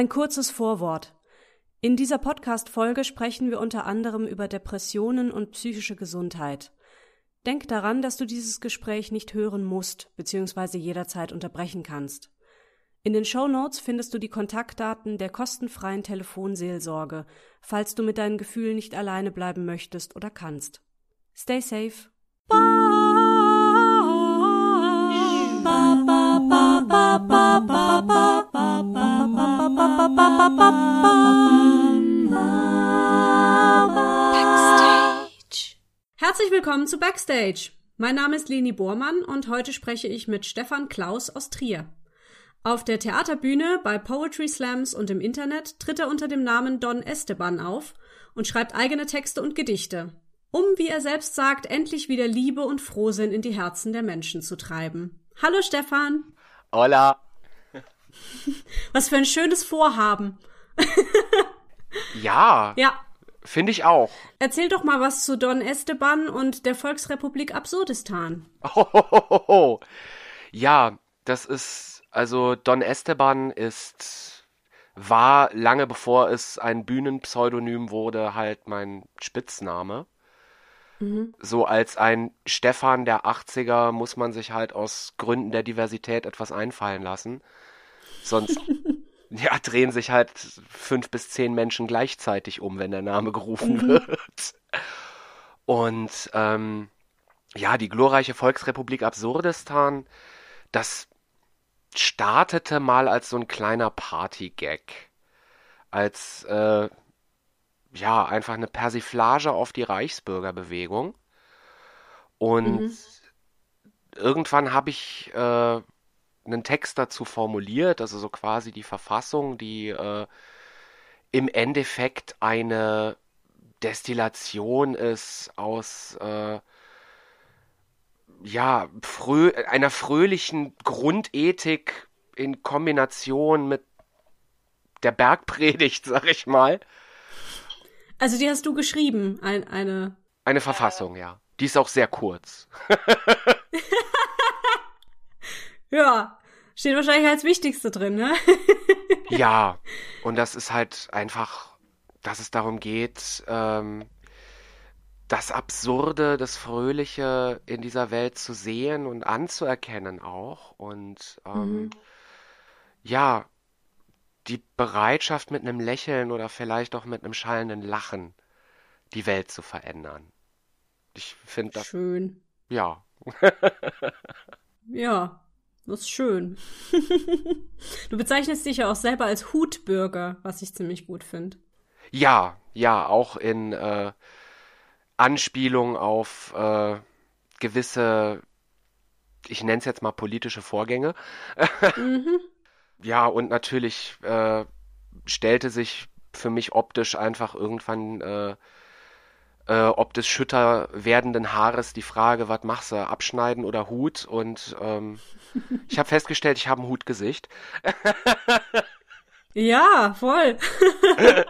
Ein kurzes Vorwort. In dieser Podcast-Folge sprechen wir unter anderem über Depressionen und psychische Gesundheit. Denk daran, dass du dieses Gespräch nicht hören musst bzw. jederzeit unterbrechen kannst. In den Show Notes findest du die Kontaktdaten der kostenfreien Telefonseelsorge, falls du mit deinen Gefühlen nicht alleine bleiben möchtest oder kannst. Stay safe. Backstage. Herzlich willkommen zu Backstage. Mein Name ist Leni Bormann und heute spreche ich mit Stefan Klaus aus Trier. Auf der Theaterbühne, bei Poetry Slams und im Internet tritt er unter dem Namen Don Esteban auf und schreibt eigene Texte und Gedichte, um, wie er selbst sagt, endlich wieder Liebe und Frohsinn in die Herzen der Menschen zu treiben. Hallo Stefan. Hola. Was für ein schönes Vorhaben. ja. Ja. Finde ich auch. Erzähl doch mal was zu Don Esteban und der Volksrepublik Absurdistan. Oh, ja, das ist, also Don Esteban ist, war lange bevor es ein Bühnenpseudonym wurde, halt mein Spitzname. Mhm. So als ein Stefan der 80er muss man sich halt aus Gründen der Diversität etwas einfallen lassen. Sonst ja, drehen sich halt fünf bis zehn Menschen gleichzeitig um, wenn der Name gerufen mhm. wird. Und ähm, ja, die glorreiche Volksrepublik Absurdistan, das startete mal als so ein kleiner Party-Gag. Als äh, ja, einfach eine Persiflage auf die Reichsbürgerbewegung. Und mhm. irgendwann habe ich äh, einen Text dazu formuliert, also so quasi die Verfassung, die äh, im Endeffekt eine Destillation ist aus äh, ja, frö einer fröhlichen Grundethik in Kombination mit der Bergpredigt, sag ich mal. Also die hast du geschrieben, ein, eine. Eine Verfassung, ja. Die ist auch sehr kurz. ja, steht wahrscheinlich als Wichtigste drin, ne? ja, und das ist halt einfach, dass es darum geht, ähm, das Absurde, das Fröhliche in dieser Welt zu sehen und anzuerkennen auch. Und ähm, mhm. ja, die Bereitschaft mit einem Lächeln oder vielleicht auch mit einem schallenden Lachen die Welt zu verändern. Ich finde das. Schön. Ja. ja, das ist schön. du bezeichnest dich ja auch selber als Hutbürger, was ich ziemlich gut finde. Ja, ja, auch in äh, Anspielung auf äh, gewisse, ich nenne es jetzt mal politische Vorgänge. mhm. Ja, und natürlich äh, stellte sich für mich optisch einfach irgendwann äh, äh, ob des schütter werdenden Haares die Frage, was machst du, abschneiden oder Hut? Und ähm, ich habe festgestellt, ich habe ein Hutgesicht. ja, voll.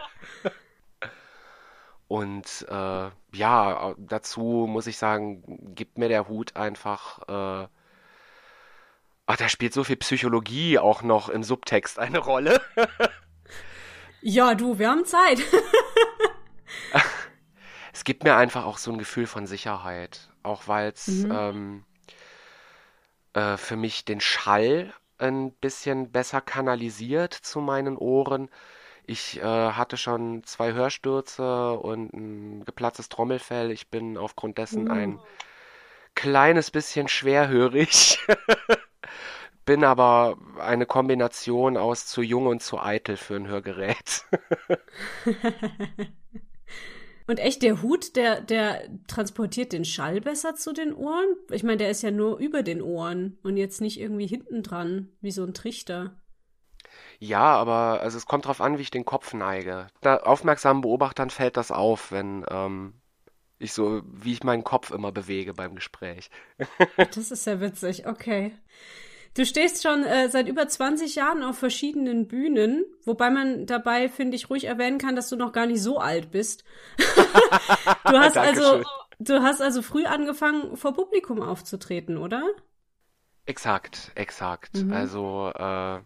Und äh, ja, dazu muss ich sagen, gibt mir der Hut einfach. Ach, da spielt so viel Psychologie auch noch im Subtext eine Rolle. ja, du, wir haben Zeit. es gibt mir einfach auch so ein Gefühl von Sicherheit. Auch weil es mhm. ähm, äh, für mich den Schall ein bisschen besser kanalisiert zu meinen Ohren ich äh, hatte schon zwei Hörstürze und ein geplatztes Trommelfell. Ich bin aufgrund dessen ein kleines bisschen schwerhörig. bin aber eine Kombination aus zu jung und zu eitel für ein Hörgerät. und echt, der Hut, der, der transportiert den Schall besser zu den Ohren? Ich meine, der ist ja nur über den Ohren und jetzt nicht irgendwie hinten dran, wie so ein Trichter. Ja, aber also es kommt drauf an, wie ich den Kopf neige. Da aufmerksamen Beobachtern fällt das auf, wenn ähm, ich so, wie ich meinen Kopf immer bewege beim Gespräch. das ist ja witzig, okay. Du stehst schon äh, seit über 20 Jahren auf verschiedenen Bühnen, wobei man dabei, finde ich, ruhig erwähnen kann, dass du noch gar nicht so alt bist. du hast also, du hast also früh angefangen, vor Publikum aufzutreten, oder? Exakt, exakt. Mhm. Also äh,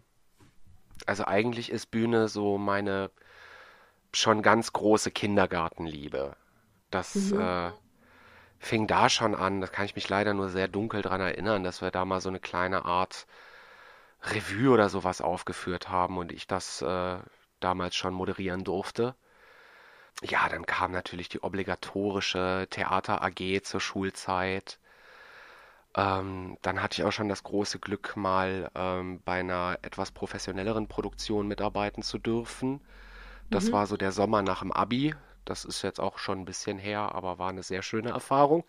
also eigentlich ist Bühne so meine schon ganz große Kindergartenliebe. Das Mhm. äh, fing da schon an, das kann ich mich leider nur sehr dunkel dran erinnern, dass wir da mal so eine kleine Art Revue oder sowas aufgeführt haben und ich das äh, damals schon moderieren durfte. Ja, dann kam natürlich die obligatorische Theater AG zur Schulzeit. Ähm, dann hatte ich auch schon das große Glück, mal ähm, bei einer etwas professionelleren Produktion mitarbeiten zu dürfen. Das Mhm. war so der Sommer nach dem Abi. Das ist jetzt auch schon ein bisschen her, aber war eine sehr schöne Erfahrung.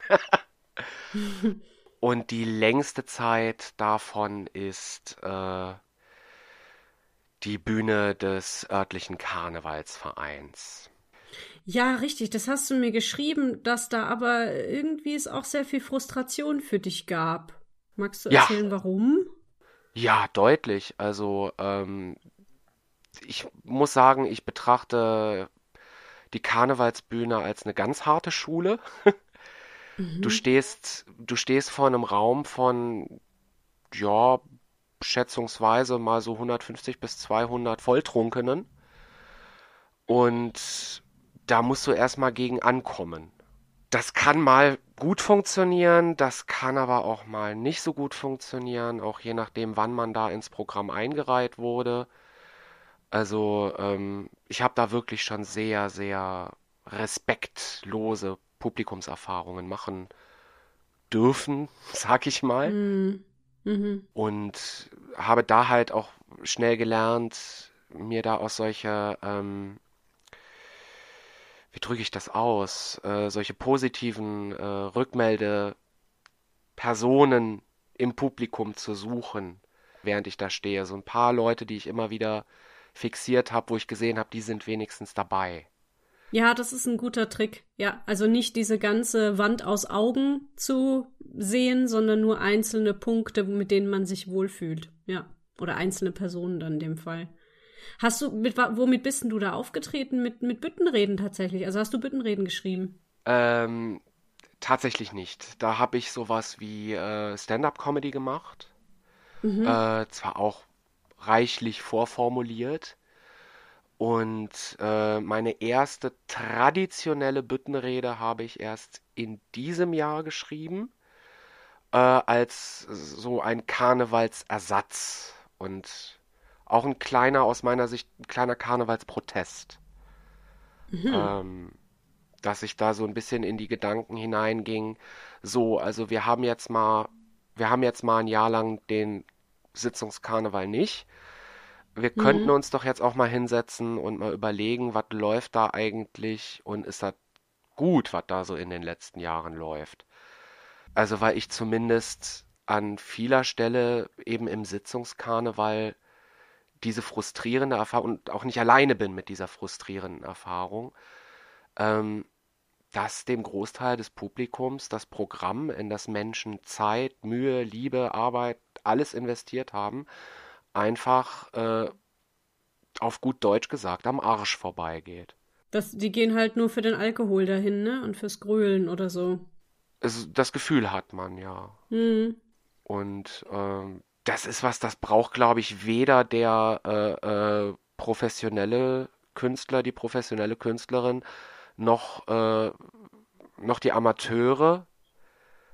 Und die längste Zeit davon ist äh, die Bühne des örtlichen Karnevalsvereins. Ja, richtig, das hast du mir geschrieben, dass da aber irgendwie es auch sehr viel Frustration für dich gab. Magst du Ja, erzählen, warum? ja, deutlich. Also ähm, ich muss sagen, ich betrachte die Karnevalsbühne als eine ganz harte Schule. Du Mhm. stehst, du stehst vor einem Raum von, ja, schätzungsweise mal so 150 bis 200 Volltrunkenen und da musst du erstmal gegen ankommen. Das kann mal gut funktionieren, das kann aber auch mal nicht so gut funktionieren, auch je nachdem, wann man da ins Programm eingereiht wurde. Also, ähm, ich habe da wirklich schon sehr, sehr respektlose Publikumserfahrungen machen dürfen, sag ich mal. Mhm. Mhm. Und habe da halt auch schnell gelernt, mir da aus solcher, ähm, wie drücke ich das aus, äh, solche positiven äh, Rückmeldepersonen im Publikum zu suchen, während ich da stehe. So ein paar Leute, die ich immer wieder fixiert habe, wo ich gesehen habe, die sind wenigstens dabei. Ja, das ist ein guter Trick. Ja, also nicht diese ganze Wand aus Augen zu sehen, sondern nur einzelne Punkte, mit denen man sich wohlfühlt. Ja, oder einzelne Personen dann in dem Fall. Hast du, mit, womit bist denn du da aufgetreten? Mit, mit Büttenreden tatsächlich? Also hast du Büttenreden geschrieben? Ähm, tatsächlich nicht. Da habe ich sowas wie äh, Stand-up-Comedy gemacht. Mhm. Äh, zwar auch reichlich vorformuliert. Und äh, meine erste traditionelle Büttenrede habe ich erst in diesem Jahr geschrieben, äh, als so ein Karnevalsersatz und auch ein kleiner, aus meiner Sicht, ein kleiner Karnevalsprotest, Mhm. ähm, dass ich da so ein bisschen in die Gedanken hineinging. So, also wir haben jetzt mal, wir haben jetzt mal ein Jahr lang den Sitzungskarneval nicht. Wir könnten Mhm. uns doch jetzt auch mal hinsetzen und mal überlegen, was läuft da eigentlich und ist das gut, was da so in den letzten Jahren läuft. Also, weil ich zumindest an vieler Stelle eben im Sitzungskarneval diese frustrierende Erfahrung und auch nicht alleine bin mit dieser frustrierenden Erfahrung, ähm, dass dem Großteil des Publikums das Programm, in das Menschen Zeit, Mühe, Liebe, Arbeit, alles investiert haben, einfach äh, auf gut Deutsch gesagt am Arsch vorbeigeht. Das, die gehen halt nur für den Alkohol dahin, ne? Und fürs Grölen oder so. Es, das Gefühl hat man, ja. Mhm. Und ähm, das ist was, das braucht, glaube ich, weder der äh, äh, professionelle Künstler, die professionelle Künstlerin, noch, äh, noch die Amateure.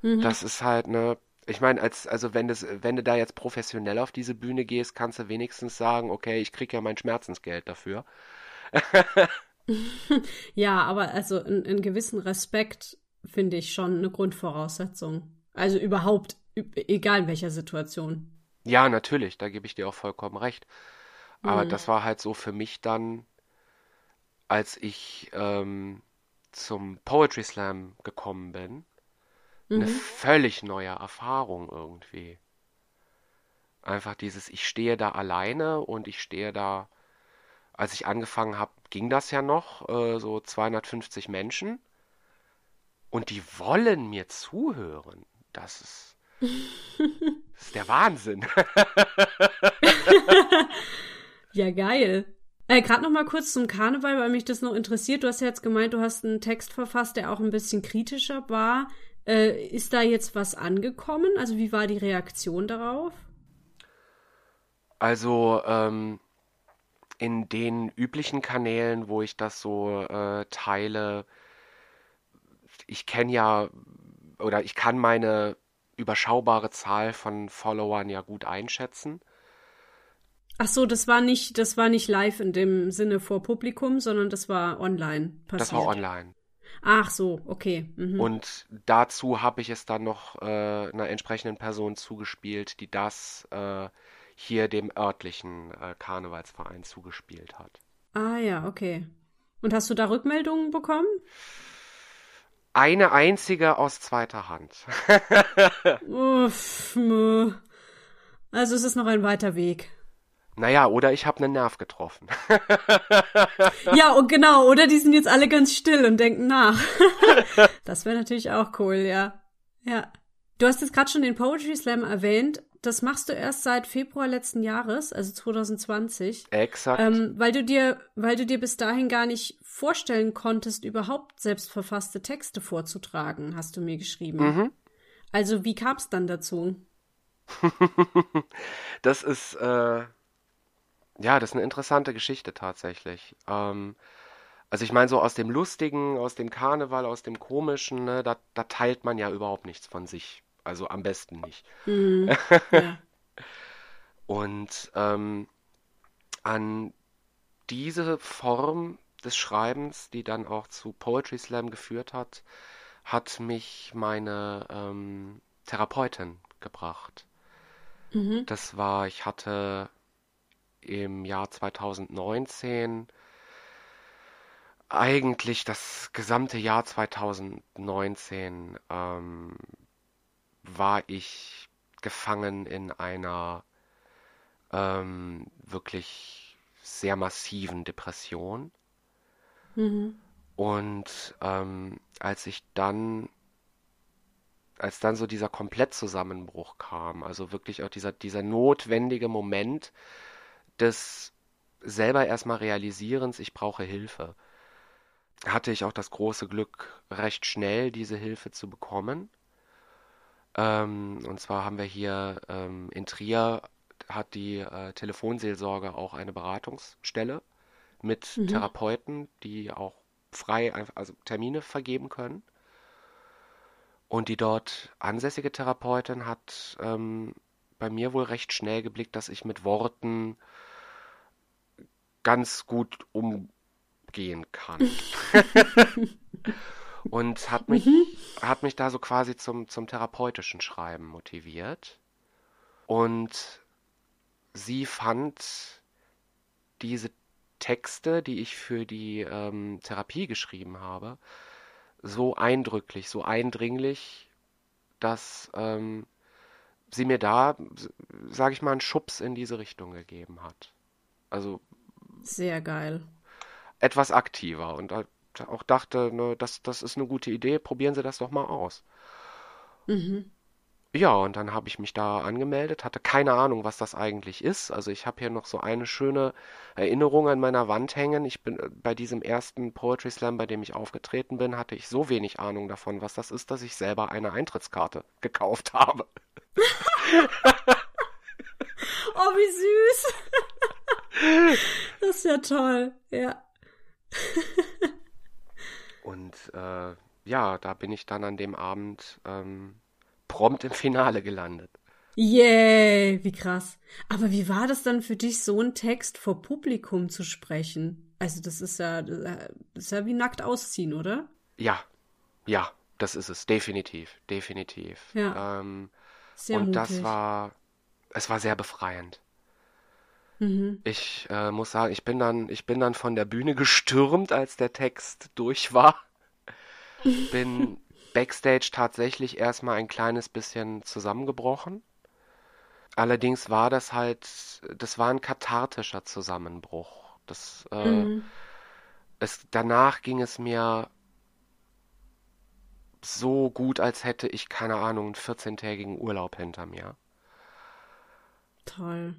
Mhm. Das ist halt ne, ich meine, als, also wenn das, wenn du da jetzt professionell auf diese Bühne gehst, kannst du wenigstens sagen, okay, ich krieg ja mein Schmerzensgeld dafür. Ja, aber also einen, gewissen Respekt finde ich schon eine Grundvoraussetzung. Also überhaupt, egal in welcher Situation. Ja, natürlich, da gebe ich dir auch vollkommen recht. Aber Mhm. das war halt so für mich dann, als ich ähm, zum Poetry Slam gekommen bin, eine Mhm. völlig neue Erfahrung irgendwie. Einfach dieses, ich stehe da alleine und ich stehe da, als ich angefangen habe, ging das ja noch, äh, so 250 Menschen und die wollen mir zuhören. Das ist, das ist der Wahnsinn. Ja, geil. Äh, Gerade noch mal kurz zum Karneval, weil mich das noch interessiert. Du hast ja jetzt gemeint, du hast einen Text verfasst, der auch ein bisschen kritischer war. Äh, ist da jetzt was angekommen? Also wie war die Reaktion darauf? Also, ähm, in den üblichen Kanälen, wo ich das so äh, teile, ich kenne ja oder ich kann meine überschaubare Zahl von Followern ja gut einschätzen. Ach so, das war nicht, das war nicht live in dem Sinne vor Publikum, sondern das war online passiert. Das war online. Ach so, okay. Mhm. Und dazu habe ich es dann noch äh, einer entsprechenden Person zugespielt, die das äh, hier dem örtlichen äh, Karnevalsverein zugespielt hat. Ah ja, okay. Und hast du da Rückmeldungen bekommen? Eine einzige aus zweiter Hand. Uff, also es ist noch ein weiter Weg. Naja, oder ich habe einen Nerv getroffen. ja, und genau, oder die sind jetzt alle ganz still und denken nach. das wäre natürlich auch cool, ja. Ja. Du hast jetzt gerade schon den Poetry Slam erwähnt. Das machst du erst seit Februar letzten Jahres, also 2020. Exakt. Ähm, weil du dir, weil du dir bis dahin gar nicht vorstellen konntest, überhaupt selbstverfasste Texte vorzutragen, hast du mir geschrieben. Mhm. Also wie kam es dann dazu? das ist äh, ja, das ist eine interessante Geschichte tatsächlich. Ähm, also ich meine, so aus dem Lustigen, aus dem Karneval, aus dem Komischen, ne, da, da teilt man ja überhaupt nichts von sich. Also am besten nicht. Mhm. Ja. Und ähm, an diese Form des Schreibens, die dann auch zu Poetry Slam geführt hat, hat mich meine ähm, Therapeutin gebracht. Mhm. Das war, ich hatte im Jahr 2019 eigentlich das gesamte Jahr 2019 ähm, war ich gefangen in einer ähm, wirklich sehr massiven Depression. Mhm. Und ähm, als ich dann, als dann so dieser Komplettzusammenbruch kam, also wirklich auch dieser, dieser notwendige Moment, des selber erstmal Realisierens, ich brauche Hilfe, hatte ich auch das große Glück, recht schnell diese Hilfe zu bekommen. Ähm, und zwar haben wir hier ähm, in Trier hat die äh, Telefonseelsorge auch eine Beratungsstelle mit mhm. Therapeuten, die auch frei also Termine vergeben können. Und die dort ansässige Therapeutin hat ähm, bei mir wohl recht schnell geblickt, dass ich mit Worten ganz gut umgehen kann. und hat mich, mhm. hat mich da so quasi zum, zum therapeutischen Schreiben motiviert. Und sie fand diese Texte, die ich für die ähm, Therapie geschrieben habe, so eindrücklich, so eindringlich, dass ähm, sie mir da, sage ich mal, einen Schubs in diese Richtung gegeben hat. Also sehr geil. Etwas aktiver und auch dachte, ne, das, das ist eine gute Idee, probieren Sie das doch mal aus. Mhm. Ja, und dann habe ich mich da angemeldet, hatte keine Ahnung, was das eigentlich ist. Also ich habe hier noch so eine schöne Erinnerung an meiner Wand hängen. Ich bin äh, bei diesem ersten Poetry Slam, bei dem ich aufgetreten bin, hatte ich so wenig Ahnung davon, was das ist, dass ich selber eine Eintrittskarte gekauft habe. oh, wie süß. Das ist ja toll, ja. Und äh, ja, da bin ich dann an dem Abend ähm, prompt im Finale gelandet. Yay, wie krass. Aber wie war das dann für dich, so einen Text vor Publikum zu sprechen? Also das ist ja, das ist ja wie nackt ausziehen, oder? Ja, ja, das ist es, definitiv, definitiv. Ja. Ähm, und mutig. das war, es war sehr befreiend. Mhm. Ich äh, muss sagen, ich bin dann, ich bin dann von der Bühne gestürmt, als der Text durch war. Bin backstage tatsächlich erstmal ein kleines bisschen zusammengebrochen. Allerdings war das halt, das war ein kathartischer Zusammenbruch. Das, äh, mhm. es, danach ging es mir so gut, als hätte ich, keine Ahnung, einen 14-tägigen Urlaub hinter mir. Toll.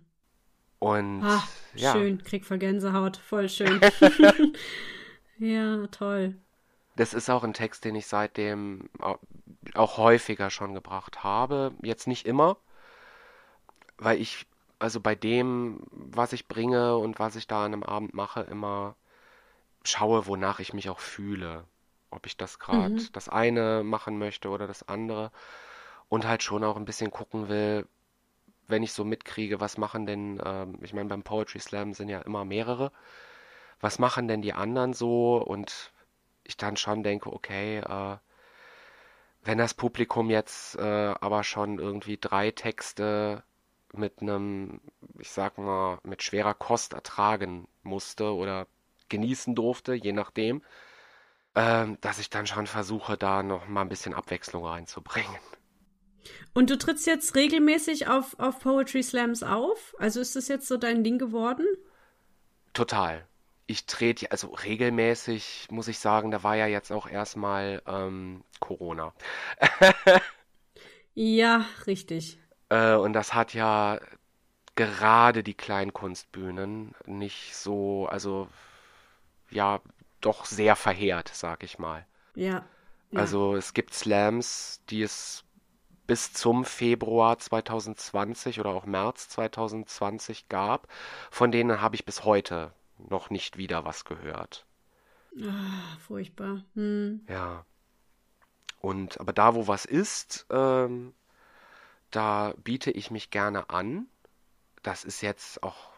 Und ah, ja. schön, krieg voll Gänsehaut, voll schön. ja, toll. Das ist auch ein Text, den ich seitdem auch häufiger schon gebracht habe. Jetzt nicht immer, weil ich also bei dem, was ich bringe und was ich da an einem Abend mache, immer schaue, wonach ich mich auch fühle. Ob ich das gerade Mhm. das eine machen möchte oder das andere. Und halt schon auch ein bisschen gucken will, wenn ich so mitkriege, was machen denn, ähm, ich meine, beim Poetry Slam sind ja immer mehrere, was machen denn die anderen so? Und ich dann schon denke, okay, äh, wenn das Publikum jetzt äh, aber schon irgendwie drei Texte mit einem, ich sag mal, mit schwerer Kost ertragen musste oder genießen durfte, je nachdem, ähm, dass ich dann schon versuche, da noch mal ein bisschen Abwechslung reinzubringen. Und du trittst jetzt regelmäßig auf, auf Poetry Slams auf? Also ist das jetzt so dein Ding geworden? Total. Ich trete, also regelmäßig, muss ich sagen, da war ja jetzt auch erstmal ähm, Corona. Ja, richtig. Äh, und das hat ja gerade die Kleinkunstbühnen nicht so, also ja, doch sehr verheert, sag ich mal. Ja. Ja. Also es gibt Slams, die es bis zum Februar 2020 oder auch März 2020 gab, von denen habe ich bis heute noch nicht wieder was gehört. Ah, furchtbar. Hm. Ja. Und aber da, wo was ist, ähm, da biete ich mich gerne an. Das ist jetzt auch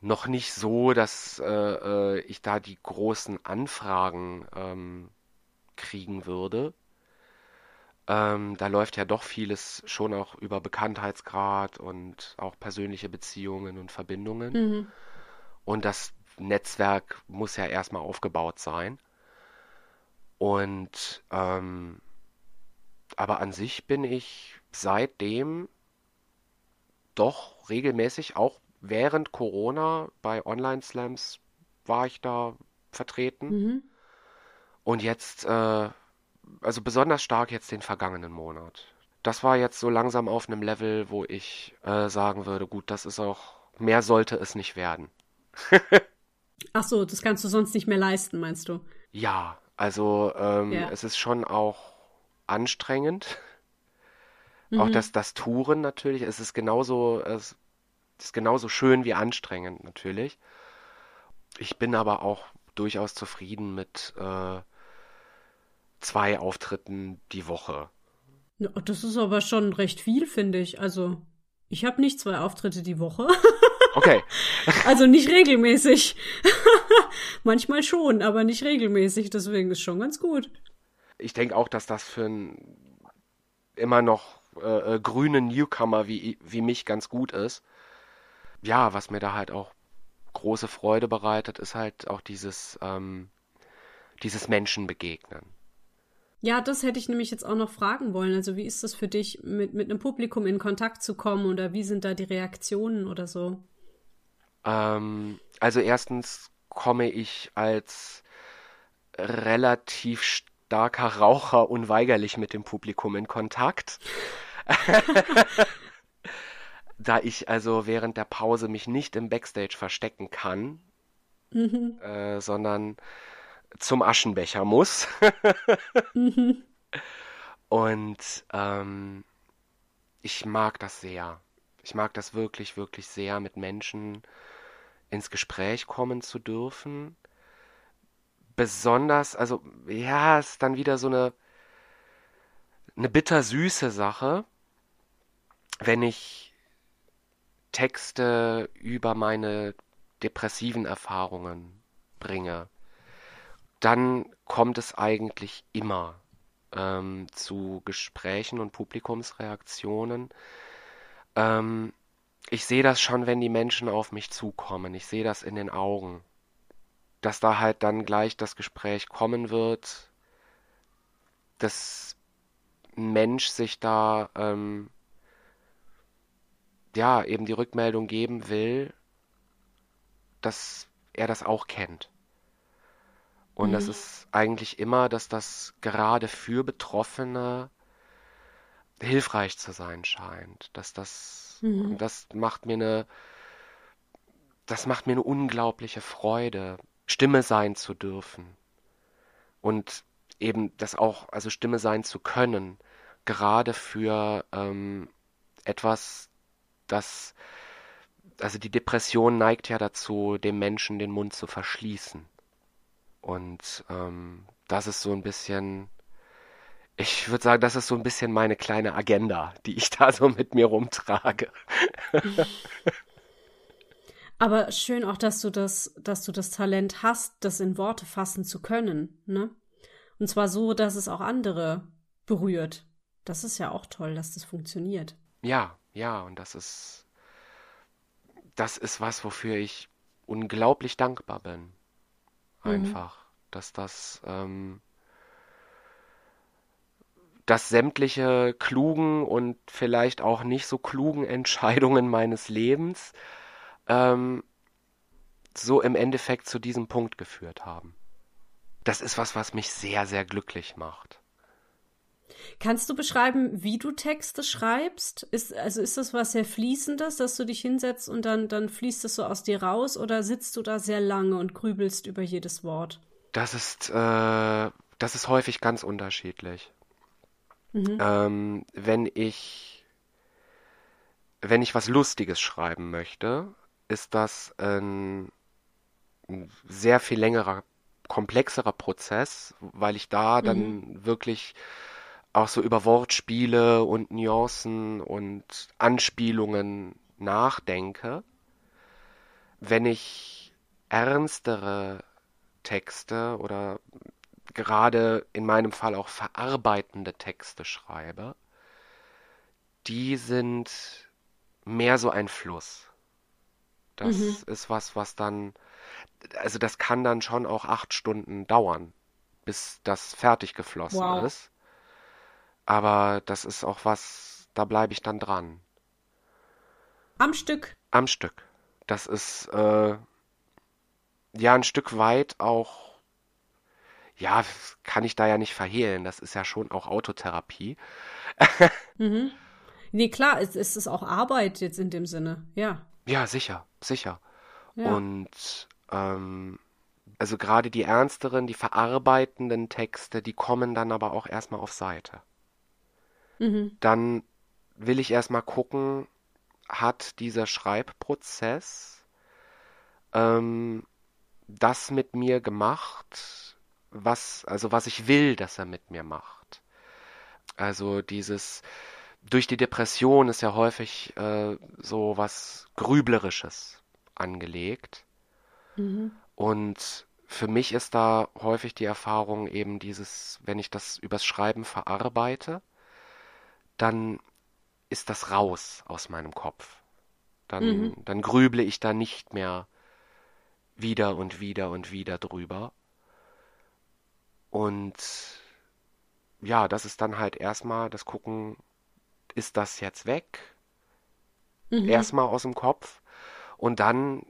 noch nicht so, dass äh, äh, ich da die großen Anfragen ähm, kriegen würde. Ähm, da läuft ja doch vieles schon auch über Bekanntheitsgrad und auch persönliche Beziehungen und Verbindungen. Mhm. Und das Netzwerk muss ja erstmal aufgebaut sein. Und ähm, aber an sich bin ich seitdem doch regelmäßig, auch während Corona bei Online-Slams war ich da vertreten. Mhm. Und jetzt, äh, also besonders stark jetzt den vergangenen Monat. Das war jetzt so langsam auf einem Level, wo ich äh, sagen würde, gut, das ist auch, mehr sollte es nicht werden. Ach so, das kannst du sonst nicht mehr leisten, meinst du? Ja, also ähm, Ja. es ist schon auch anstrengend. Auch Mhm. das, das Touren natürlich. Es ist genauso, es ist genauso schön wie anstrengend natürlich. Ich bin aber auch durchaus zufrieden mit äh, zwei Auftritten die Woche. Ja, das ist aber schon recht viel, finde ich. Also, ich habe nicht zwei Auftritte die Woche. Okay, Also nicht regelmäßig. Manchmal schon, aber nicht regelmäßig. Deswegen ist schon ganz gut. ich denke auch, dass das für einen immer noch äh, äh, grünen Newcomer wie, wie mich ganz gut ist. Ja, was mir da halt auch große Freude bereitet, ist halt auch dieses, ähm, dieses Menschenbegegnen. Ja, das hätte ich nämlich jetzt auch noch fragen wollen. Also, wie ist das für dich, mit, mit einem Publikum in Kontakt zu kommen oder wie sind da die Reaktionen oder so? Ähm, also erstens komme ich als relativ starker Raucher unweigerlich mit dem Publikum in Kontakt. Da ich also während der Pause mich nicht im Backstage verstecken kann, Mhm. äh, sondern zum Aschenbecher muss. Mhm. Und ähm, ich mag das sehr. Ich mag das wirklich, wirklich sehr, mit Menschen ins Gespräch kommen zu dürfen. Besonders, also ja, es ist dann wieder so eine, eine bittersüße Sache, wenn ich Texte über meine depressiven Erfahrungen bringe. Dann kommt es eigentlich immer ähm, zu Gesprächen und Publikumsreaktionen. Ähm, ich sehe das schon, wenn die Menschen auf mich zukommen. Ich sehe das in den Augen, dass da halt dann gleich das Gespräch kommen wird, dass ein Mensch sich da ähm, ja eben die Rückmeldung geben will, dass er das auch kennt. Und das Mhm. ist eigentlich immer, dass das gerade für Betroffene hilfreich zu sein scheint. Dass das, Mhm. das macht mir eine, das macht mir eine unglaubliche Freude, Stimme sein zu dürfen. Und eben das auch, also Stimme sein zu können, gerade für ähm, etwas, das also die Depression neigt ja dazu, dem Menschen den Mund zu verschließen. Und ähm, das ist so ein bisschen, ich würde sagen, das ist so ein bisschen meine kleine Agenda, die ich da so mit mir rumtrage. Aber schön auch, dass du das, dass du das Talent hast, das in Worte fassen zu können, ne? Und zwar so, dass es auch andere berührt. Das ist ja auch toll, dass das funktioniert. Ja, ja, und das ist, das ist was, wofür ich unglaublich dankbar bin. Mhm. Einfach. Dass das, ähm, dass sämtliche klugen und vielleicht auch nicht so klugen Entscheidungen meines Lebens ähm, so im Endeffekt zu diesem Punkt geführt haben. Das ist was, was mich sehr, sehr glücklich macht. Kannst du beschreiben, wie du Texte schreibst? Ist, also ist das was sehr Fließendes, dass du dich hinsetzt und dann, dann fließt es so aus dir raus oder sitzt du da sehr lange und grübelst über jedes Wort? Das ist, äh, das ist häufig ganz unterschiedlich. Mhm. Ähm, wenn ich, wenn ich was Lustiges schreiben möchte, ist das ein, ein sehr viel längerer, komplexerer Prozess, weil ich da dann mhm. wirklich auch so über Wortspiele und Nuancen und Anspielungen nachdenke. Wenn ich ernstere Texte oder gerade in meinem Fall auch verarbeitende Texte schreibe, die sind mehr so ein Fluss. Das mhm. ist was, was dann, also das kann dann schon auch acht Stunden dauern, bis das fertig geflossen wow. ist. Aber das ist auch was, da bleibe ich dann dran. Am Stück. Am Stück. Das ist äh, ja ein Stück weit auch, ja, kann ich da ja nicht verhehlen. Das ist ja schon auch Autotherapie. mhm. Nee, klar, es, es ist auch Arbeit jetzt in dem Sinne, ja. Ja, sicher, sicher. Ja. Und ähm, also gerade die ernsteren, die verarbeitenden Texte, die kommen dann aber auch erstmal auf Seite. Mhm. Dann will ich erstmal gucken, hat dieser Schreibprozess ähm, das mit mir gemacht, was, also was ich will, dass er mit mir macht. Also dieses, durch die Depression ist ja häufig äh, so was Grüblerisches angelegt. Mhm. Und für mich ist da häufig die Erfahrung eben dieses, wenn ich das übers Schreiben verarbeite, dann ist das raus aus meinem Kopf. Dann, mhm. dann grüble ich da nicht mehr wieder und wieder und wieder drüber. Und ja, das ist dann halt erstmal das Gucken, ist das jetzt weg? Mhm. Erstmal aus dem Kopf. Und dann,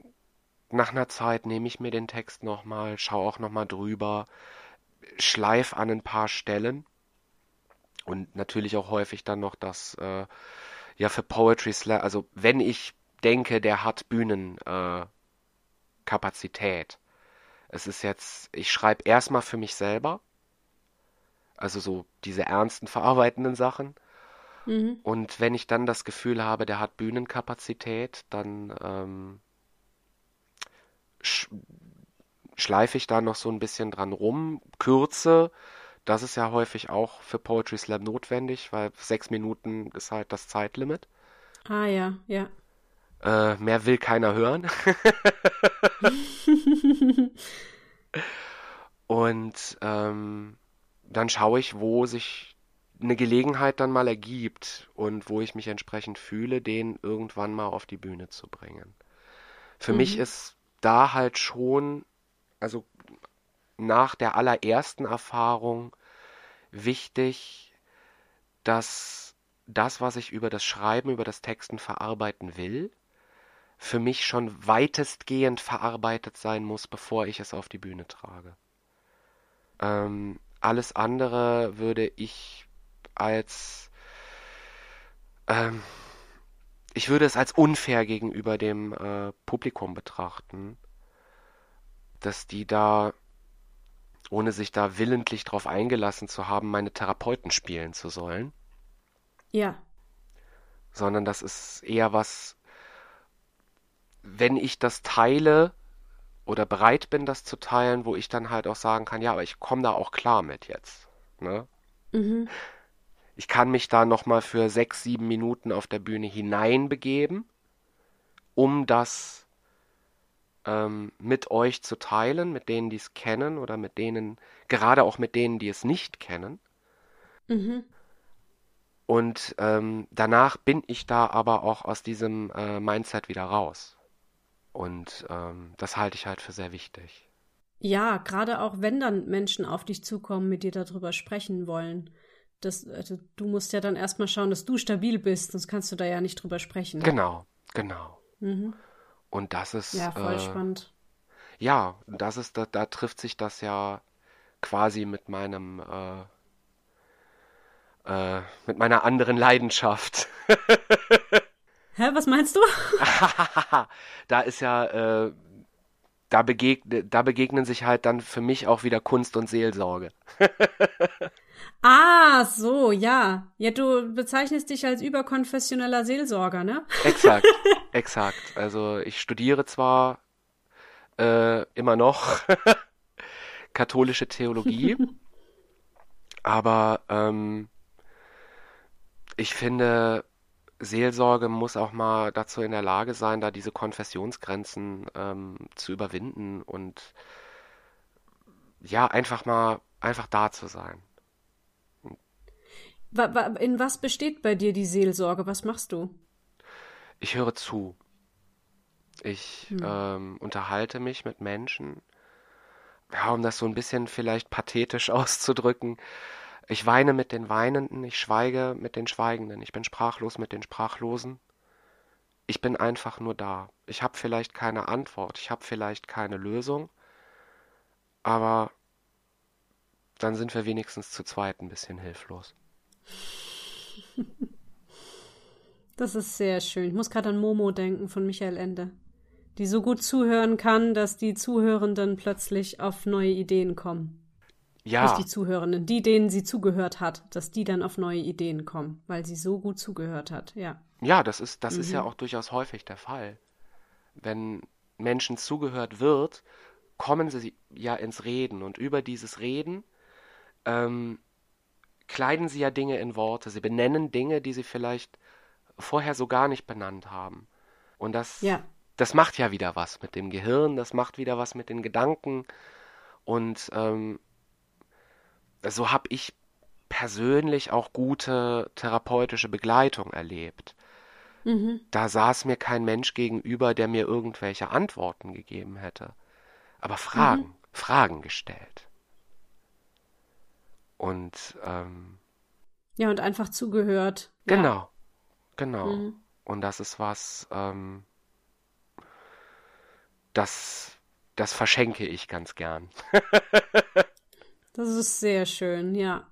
nach einer Zeit, nehme ich mir den Text nochmal, schaue auch nochmal drüber, schleif an ein paar Stellen. Und natürlich auch häufig dann noch das, äh, ja, für Poetry Slam, also wenn ich denke, der hat Bühnenkapazität. Äh, es ist jetzt, ich schreibe erstmal für mich selber, also so diese ernsten verarbeitenden Sachen. Mhm. Und wenn ich dann das Gefühl habe, der hat Bühnenkapazität, dann ähm, sch schleife ich da noch so ein bisschen dran rum, kürze. Das ist ja häufig auch für Poetry Slam notwendig, weil sechs Minuten ist halt das Zeitlimit. Ah ja, ja. Äh, mehr will keiner hören. Und ähm, dann schaue ich, wo sich eine Gelegenheit dann mal ergibt und wo ich mich entsprechend fühle, den irgendwann mal auf die Bühne zu bringen. Für mhm. mich ist da halt schon, also nach der allerersten Erfahrung wichtig, dass das, was ich über das Schreiben, über das Texten verarbeiten will, für mich schon weitestgehend verarbeitet sein muss, bevor ich es auf die Bühne trage. Ähm, alles andere würde ich als ähm, ich würde es als unfair gegenüber dem äh, Publikum betrachten, dass die da, ohne sich da willentlich drauf eingelassen zu haben, meine Therapeuten spielen zu sollen. Ja. Sondern das ist eher was, wenn ich das teile oder bereit bin, das zu teilen, wo ich dann halt auch sagen kann, ja, aber ich komme da auch klar mit jetzt. Ne? Mhm. Ich kann mich da nochmal für sechs, sieben Minuten auf der Bühne hineinbegeben, um das ähm, mit euch zu teilen, mit denen, die es kennen oder mit denen, gerade auch mit denen, die es nicht kennen. Mhm. Und ähm, danach bin ich da aber auch aus diesem äh, Mindset wieder raus. Und ähm, das halte ich halt für sehr wichtig. Ja, gerade auch wenn dann Menschen auf dich zukommen, mit dir darüber sprechen wollen. Das, also, du musst ja dann erstmal schauen, dass du stabil bist, sonst kannst du da ja nicht drüber sprechen. Genau, genau. Mhm. Und das ist. Ja, voll äh, spannend. Ja, das ist, da, da trifft sich das ja quasi mit meinem äh, äh, mit meiner anderen Leidenschaft. Hä, was meinst du? da ist ja, äh, da, begegn da begegnen sich halt dann für mich auch wieder Kunst und Seelsorge. ah, so, ja. Ja, du bezeichnest dich als überkonfessioneller Seelsorger, ne? Exakt, exakt. Also ich studiere zwar äh, immer noch katholische Theologie, aber ähm, ich finde, Seelsorge muss auch mal dazu in der Lage sein, da diese Konfessionsgrenzen ähm, zu überwinden und ja, einfach mal, einfach da zu sein. In was besteht bei dir die Seelsorge? Was machst du? Ich höre zu. Ich hm. ähm, unterhalte mich mit Menschen, ja, um das so ein bisschen vielleicht pathetisch auszudrücken. Ich weine mit den Weinenden, ich schweige mit den Schweigenden, ich bin sprachlos mit den Sprachlosen. Ich bin einfach nur da. Ich habe vielleicht keine Antwort, ich habe vielleicht keine Lösung, aber dann sind wir wenigstens zu zweit ein bisschen hilflos. Das ist sehr schön. Ich muss gerade an Momo denken von Michael Ende, die so gut zuhören kann, dass die Zuhörenden plötzlich auf neue Ideen kommen. Ja. Nicht die Zuhörenden, die, denen sie zugehört hat, dass die dann auf neue Ideen kommen, weil sie so gut zugehört hat, ja. Ja, das ist, das mhm. ist ja mhm. auch durchaus häufig der Fall. Wenn Menschen zugehört wird, kommen sie ja ins Reden und über dieses Reden ähm, kleiden sie ja Dinge in Worte, sie benennen Dinge, die sie vielleicht vorher so gar nicht benannt haben. Und das, ja. das macht ja wieder was mit dem Gehirn, das macht wieder was mit den Gedanken. Und ähm, so habe ich persönlich auch gute therapeutische Begleitung erlebt. Mhm. Da saß mir kein Mensch gegenüber, der mir irgendwelche Antworten gegeben hätte, aber Fragen, mhm. Fragen gestellt. Und ähm, ja, und einfach zugehört. Genau, ja. genau. Mhm. Und das ist was, ähm, das, das verschenke ich ganz gern. Das ist sehr schön, ja.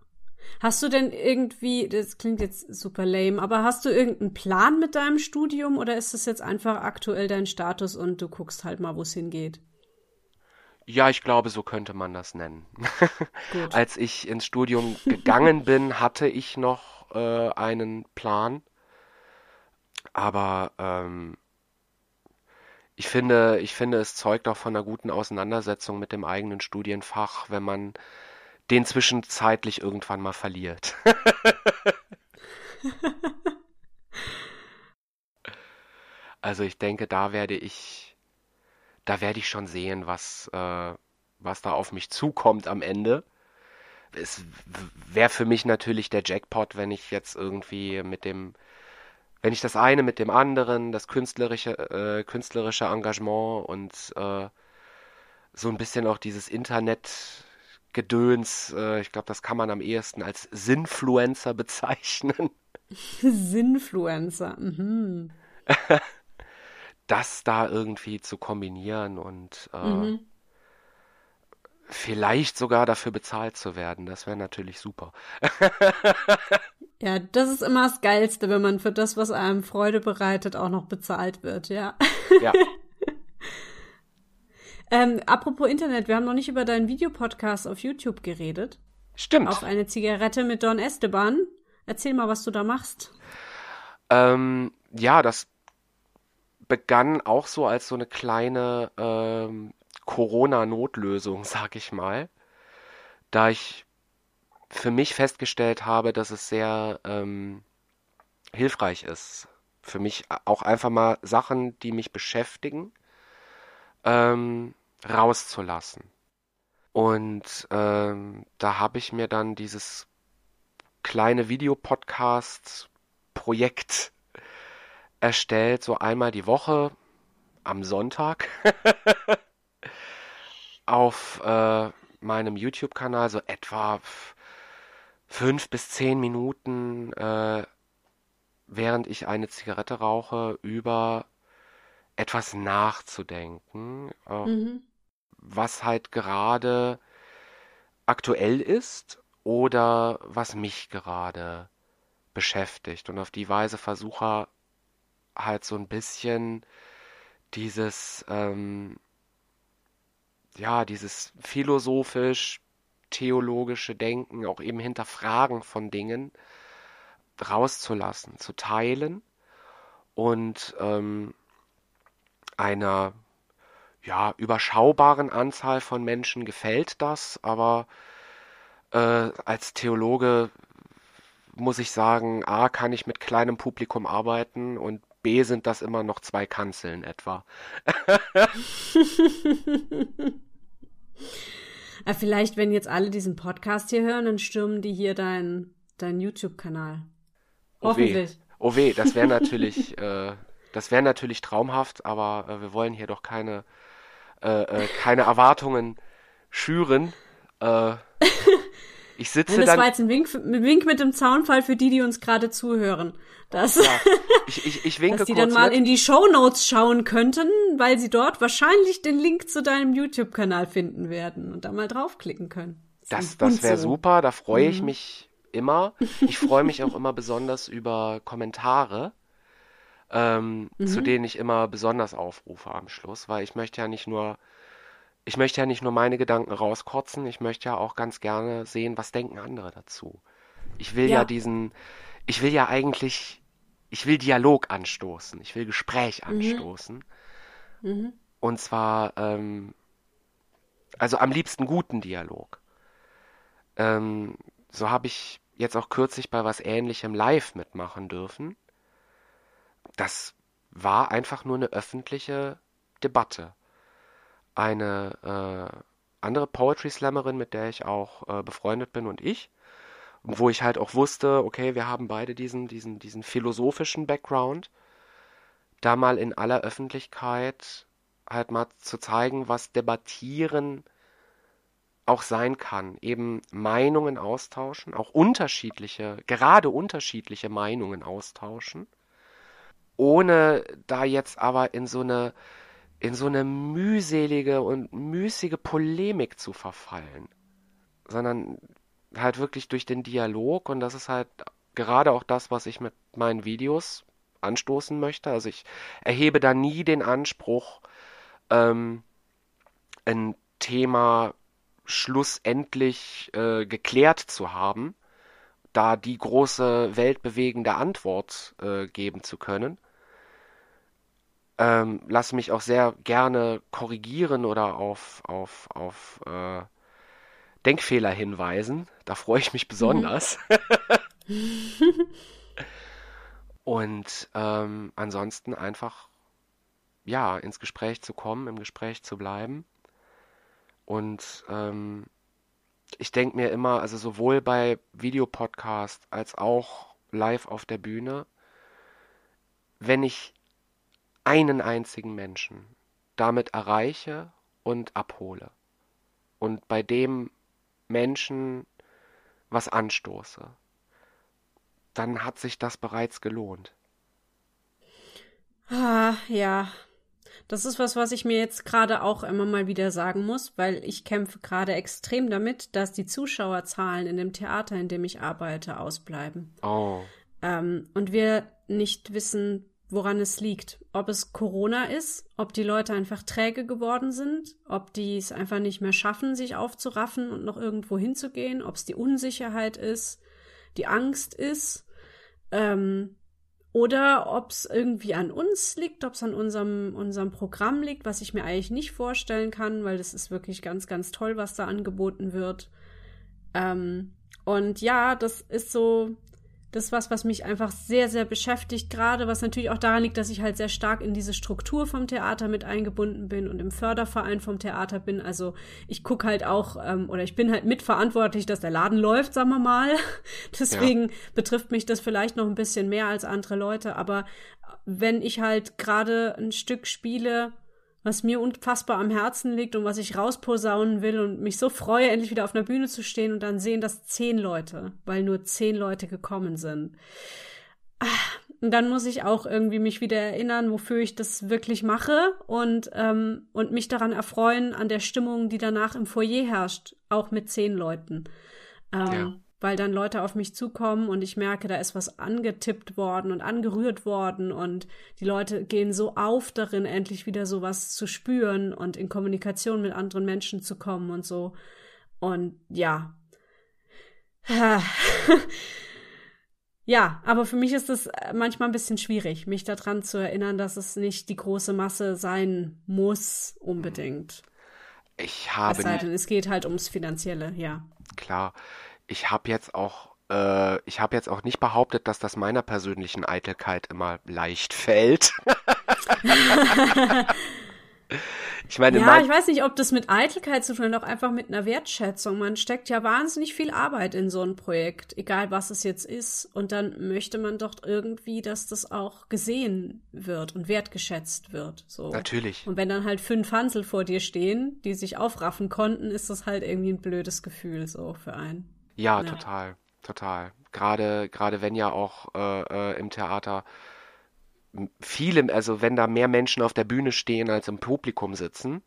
Hast du denn irgendwie, das klingt jetzt super lame, aber hast du irgendeinen Plan mit deinem Studium oder ist das jetzt einfach aktuell dein Status und du guckst halt mal, wo es hingeht? Ja, ich glaube, so könnte man das nennen. Als ich ins Studium gegangen bin, hatte ich noch äh, einen Plan. Aber ähm, ich finde, ich finde, es zeugt auch von einer guten Auseinandersetzung mit dem eigenen Studienfach, wenn man den zwischenzeitlich irgendwann mal verliert. also ich denke, da werde ich, da werde ich schon sehen, was, äh, was da auf mich zukommt am Ende. Es wäre für mich natürlich der Jackpot, wenn ich jetzt irgendwie mit dem, wenn ich das eine mit dem anderen, das künstlerische, äh, künstlerische Engagement und äh, so ein bisschen auch dieses Internet Gedöns, äh, ich glaube, das kann man am ehesten als Sinfluencer bezeichnen. Sinfluencer, mhm. das da irgendwie zu kombinieren und äh, mhm. vielleicht sogar dafür bezahlt zu werden, das wäre natürlich super. ja, das ist immer das Geilste, wenn man für das, was einem Freude bereitet, auch noch bezahlt wird, ja. Ja. Ähm, apropos Internet, wir haben noch nicht über deinen Videopodcast auf YouTube geredet. Stimmt. Auf eine Zigarette mit Don Esteban. Erzähl mal, was du da machst. Ähm, ja, das begann auch so als so eine kleine ähm, Corona-Notlösung, sag ich mal, da ich für mich festgestellt habe, dass es sehr ähm, hilfreich ist, für mich auch einfach mal Sachen, die mich beschäftigen, ähm, rauszulassen. Und ähm, da habe ich mir dann dieses kleine Videopodcast-Projekt erstellt, so einmal die Woche am Sonntag auf äh, meinem YouTube-Kanal, so etwa fünf bis zehn Minuten, äh, während ich eine Zigarette rauche, über etwas nachzudenken, äh, mhm. was halt gerade aktuell ist oder was mich gerade beschäftigt. Und auf die Weise versuche halt so ein bisschen dieses, ähm, ja, dieses philosophisch theologische Denken, auch eben hinterfragen von Dingen rauszulassen, zu teilen und ähm, einer ja, überschaubaren Anzahl von Menschen gefällt das, aber äh, als Theologe muss ich sagen, A, kann ich mit kleinem Publikum arbeiten und B sind das immer noch zwei Kanzeln etwa. vielleicht, wenn jetzt alle diesen Podcast hier hören, dann stürmen die hier deinen dein YouTube-Kanal. Oh Hoffentlich. Oh weh, das wäre natürlich, äh, das wäre natürlich traumhaft, aber äh, wir wollen hier doch keine, äh, äh keine Erwartungen schüren. Äh, ich sitze das dann. war jetzt ein Wink, ein Wink mit dem Zaunfall für die, die uns gerade zuhören. Dass, ja, ich, ich, ich winke dass die dann mal mit. in die Show Notes schauen könnten, weil sie dort wahrscheinlich den Link zu deinem YouTube-Kanal finden werden und da mal draufklicken können. Das, das, wäre super, da freue ich mhm. mich immer. Ich freue mich auch immer besonders über Kommentare, ähm, mhm. zu denen ich immer besonders aufrufe am Schluss, weil ich möchte ja nicht nur ich möchte ja nicht nur meine Gedanken rauskotzen, ich möchte ja auch ganz gerne sehen, was denken andere dazu. Ich will ja, ja diesen, ich will ja eigentlich, ich will Dialog anstoßen, ich will Gespräch mhm. anstoßen. Mhm. Mhm. Und zwar, ähm, also am liebsten guten Dialog. Ähm, so habe ich jetzt auch kürzlich bei was Ähnlichem live mitmachen dürfen. Das war einfach nur eine öffentliche Debatte eine äh, andere Poetry Slammerin, mit der ich auch äh, befreundet bin und ich, wo ich halt auch wusste, okay, wir haben beide diesen, diesen, diesen philosophischen Background, da mal in aller Öffentlichkeit halt mal zu zeigen, was Debattieren auch sein kann. Eben Meinungen austauschen, auch unterschiedliche, gerade unterschiedliche Meinungen austauschen, ohne da jetzt aber in so eine in so eine mühselige und müßige Polemik zu verfallen, sondern halt wirklich durch den Dialog und das ist halt gerade auch das, was ich mit meinen Videos anstoßen möchte. Also ich erhebe da nie den Anspruch, ähm, ein Thema schlussendlich äh, geklärt zu haben, da die große weltbewegende Antwort äh, geben zu können, ähm, lasse mich auch sehr gerne korrigieren oder auf, auf, auf äh, Denkfehler hinweisen. Da freue ich mich mhm. besonders. Und ähm, ansonsten einfach ja ins Gespräch zu kommen, im Gespräch zu bleiben. Und ähm, ich denke mir immer, also sowohl bei Videopodcast als auch live auf der Bühne, wenn ich einen einzigen Menschen damit erreiche und abhole und bei dem Menschen was anstoße, dann hat sich das bereits gelohnt. Ah, ja. Das ist was, was ich mir jetzt gerade auch immer mal wieder sagen muss, weil ich kämpfe gerade extrem damit, dass die Zuschauerzahlen in dem Theater, in dem ich arbeite, ausbleiben. Oh. Ähm, und wir nicht wissen, woran es liegt. Ob es Corona ist, ob die Leute einfach träge geworden sind, ob die es einfach nicht mehr schaffen, sich aufzuraffen und noch irgendwo hinzugehen, ob es die Unsicherheit ist, die Angst ist, ähm, oder ob es irgendwie an uns liegt, ob es an unserem, unserem Programm liegt, was ich mir eigentlich nicht vorstellen kann, weil das ist wirklich ganz, ganz toll, was da angeboten wird. Ähm, und ja, das ist so, das ist was, was mich einfach sehr, sehr beschäftigt, gerade was natürlich auch daran liegt, dass ich halt sehr stark in diese Struktur vom Theater mit eingebunden bin und im Förderverein vom Theater bin. Also ich gucke halt auch, ähm, oder ich bin halt mitverantwortlich, dass der Laden läuft, sagen wir mal. Deswegen ja. betrifft mich das vielleicht noch ein bisschen mehr als andere Leute. Aber wenn ich halt gerade ein Stück spiele, was mir unfassbar am Herzen liegt und was ich rausposaunen will und mich so freue, endlich wieder auf einer Bühne zu stehen und dann sehen, dass zehn Leute, weil nur zehn Leute gekommen sind. Ah, und dann muss ich auch irgendwie mich wieder erinnern, wofür ich das wirklich mache und, ähm, und mich daran erfreuen an der Stimmung, die danach im Foyer herrscht, auch mit zehn Leuten. Ähm, ja weil dann Leute auf mich zukommen und ich merke, da ist was angetippt worden und angerührt worden und die Leute gehen so auf darin, endlich wieder sowas zu spüren und in Kommunikation mit anderen Menschen zu kommen und so. Und ja. ja, aber für mich ist es manchmal ein bisschen schwierig, mich daran zu erinnern, dass es nicht die große Masse sein muss, unbedingt. Ich habe. Es sei denn, es geht halt ums Finanzielle, ja. Klar ich habe jetzt auch, äh, ich habe jetzt auch nicht behauptet, dass das meiner persönlichen Eitelkeit immer leicht fällt. ich meine, ja, ich weiß nicht, ob das mit Eitelkeit zu tun hat, auch einfach mit einer Wertschätzung. Man steckt ja wahnsinnig viel Arbeit in so ein Projekt, egal was es jetzt ist. Und dann möchte man doch irgendwie, dass das auch gesehen wird und wertgeschätzt wird. So. Natürlich. Und wenn dann halt fünf Hansel vor dir stehen, die sich aufraffen konnten, ist das halt irgendwie ein blödes Gefühl so für einen. Ja, Ja. total, total. Gerade, gerade wenn ja auch äh, äh, im Theater viele, also wenn da mehr Menschen auf der Bühne stehen als im Publikum sitzen.